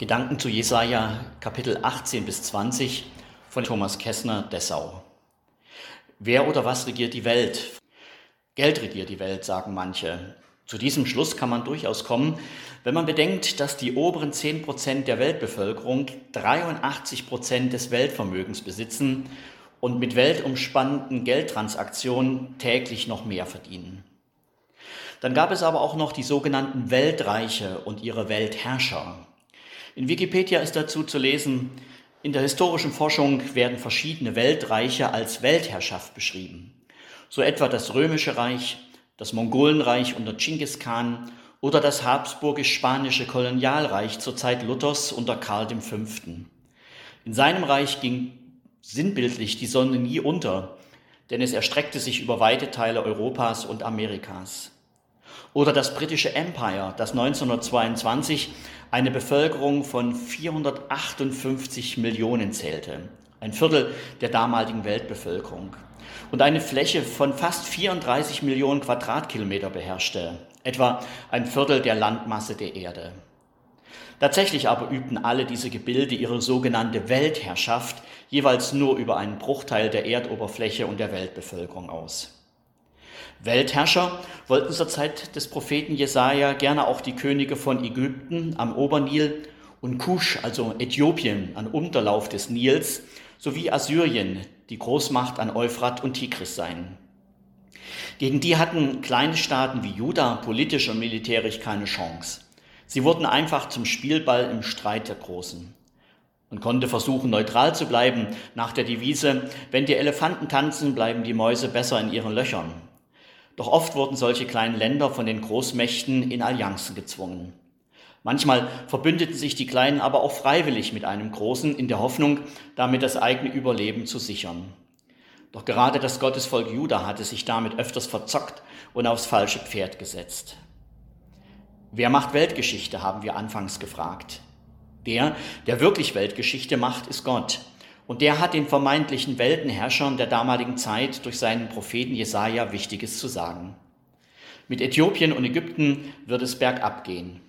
Gedanken zu Jesaja Kapitel 18 bis 20 von Thomas Kessner, Dessau. Wer oder was regiert die Welt? Geld regiert die Welt, sagen manche. Zu diesem Schluss kann man durchaus kommen, wenn man bedenkt, dass die oberen 10 Prozent der Weltbevölkerung 83 Prozent des Weltvermögens besitzen und mit weltumspannenden Geldtransaktionen täglich noch mehr verdienen. Dann gab es aber auch noch die sogenannten Weltreiche und ihre Weltherrscher. In Wikipedia ist dazu zu lesen, in der historischen Forschung werden verschiedene Weltreiche als Weltherrschaft beschrieben. So etwa das Römische Reich, das Mongolenreich unter Genghis Khan oder das Habsburgisch-Spanische Kolonialreich zur Zeit Luthers unter Karl V. In seinem Reich ging sinnbildlich die Sonne nie unter, denn es erstreckte sich über weite Teile Europas und Amerikas. Oder das britische Empire, das 1922 eine Bevölkerung von 458 Millionen zählte, ein Viertel der damaligen Weltbevölkerung, und eine Fläche von fast 34 Millionen Quadratkilometer beherrschte, etwa ein Viertel der Landmasse der Erde. Tatsächlich aber übten alle diese Gebilde ihre sogenannte Weltherrschaft jeweils nur über einen Bruchteil der Erdoberfläche und der Weltbevölkerung aus. Weltherrscher wollten zur Zeit des Propheten Jesaja gerne auch die Könige von Ägypten am Obernil und Kusch, also Äthiopien, am Unterlauf des Nils, sowie Assyrien, die Großmacht an Euphrat und Tigris sein. Gegen die hatten kleine Staaten wie Juda politisch und militärisch keine Chance. Sie wurden einfach zum Spielball im Streit der Großen. Man konnte versuchen, neutral zu bleiben, nach der Devise, wenn die Elefanten tanzen, bleiben die Mäuse besser in ihren Löchern. Doch oft wurden solche kleinen Länder von den Großmächten in Allianzen gezwungen. Manchmal verbündeten sich die Kleinen aber auch freiwillig mit einem Großen in der Hoffnung, damit das eigene Überleben zu sichern. Doch gerade das Gottesvolk Juda hatte sich damit öfters verzockt und aufs falsche Pferd gesetzt. Wer macht Weltgeschichte, haben wir anfangs gefragt. Der, der wirklich Weltgeschichte macht, ist Gott. Und der hat den vermeintlichen Weltenherrschern der damaligen Zeit durch seinen Propheten Jesaja Wichtiges zu sagen. Mit Äthiopien und Ägypten wird es bergab gehen.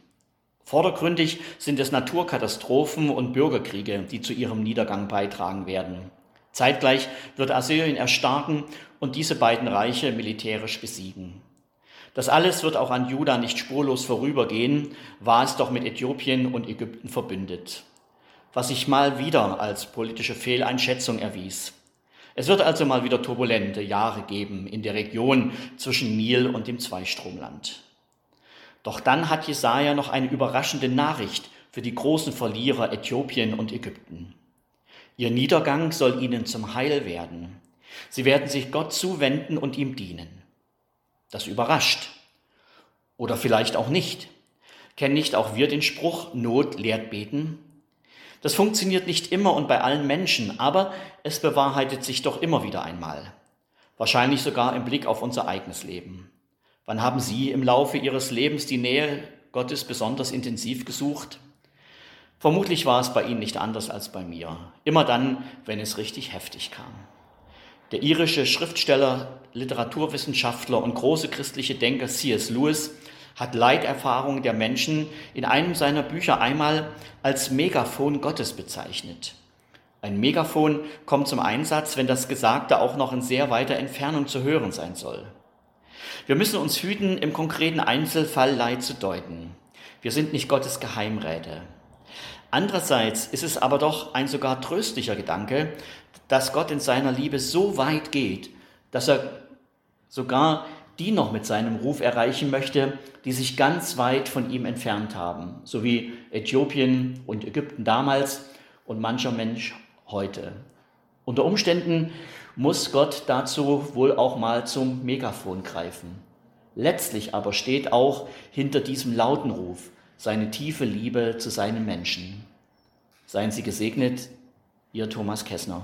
Vordergründig sind es Naturkatastrophen und Bürgerkriege, die zu ihrem Niedergang beitragen werden. Zeitgleich wird Assyrien erstarken und diese beiden Reiche militärisch besiegen. Das alles wird auch an Juda nicht spurlos vorübergehen, war es doch mit Äthiopien und Ägypten verbündet was sich mal wieder als politische Fehleinschätzung erwies. Es wird also mal wieder turbulente Jahre geben in der Region zwischen Nil und dem Zweistromland. Doch dann hat Jesaja noch eine überraschende Nachricht für die großen Verlierer Äthiopien und Ägypten. Ihr Niedergang soll ihnen zum Heil werden. Sie werden sich Gott zuwenden und ihm dienen. Das überrascht. Oder vielleicht auch nicht. Kennen nicht auch wir den Spruch, Not lehrt beten? Das funktioniert nicht immer und bei allen Menschen, aber es bewahrheitet sich doch immer wieder einmal. Wahrscheinlich sogar im Blick auf unser eigenes Leben. Wann haben Sie im Laufe Ihres Lebens die Nähe Gottes besonders intensiv gesucht? Vermutlich war es bei Ihnen nicht anders als bei mir. Immer dann, wenn es richtig heftig kam. Der irische Schriftsteller, Literaturwissenschaftler und große christliche Denker C.S. Lewis hat Leiterfahrung der Menschen in einem seiner Bücher einmal als Megafon Gottes bezeichnet. Ein Megafon kommt zum Einsatz, wenn das Gesagte auch noch in sehr weiter Entfernung zu hören sein soll. Wir müssen uns hüten, im konkreten Einzelfall Leid zu deuten. Wir sind nicht Gottes Geheimräte. Andererseits ist es aber doch ein sogar tröstlicher Gedanke, dass Gott in seiner Liebe so weit geht, dass er sogar die noch mit seinem Ruf erreichen möchte, die sich ganz weit von ihm entfernt haben, so wie Äthiopien und Ägypten damals und mancher Mensch heute. Unter Umständen muss Gott dazu wohl auch mal zum Megafon greifen. Letztlich aber steht auch hinter diesem lauten Ruf seine tiefe Liebe zu seinen Menschen. Seien Sie gesegnet, Ihr Thomas Kessner.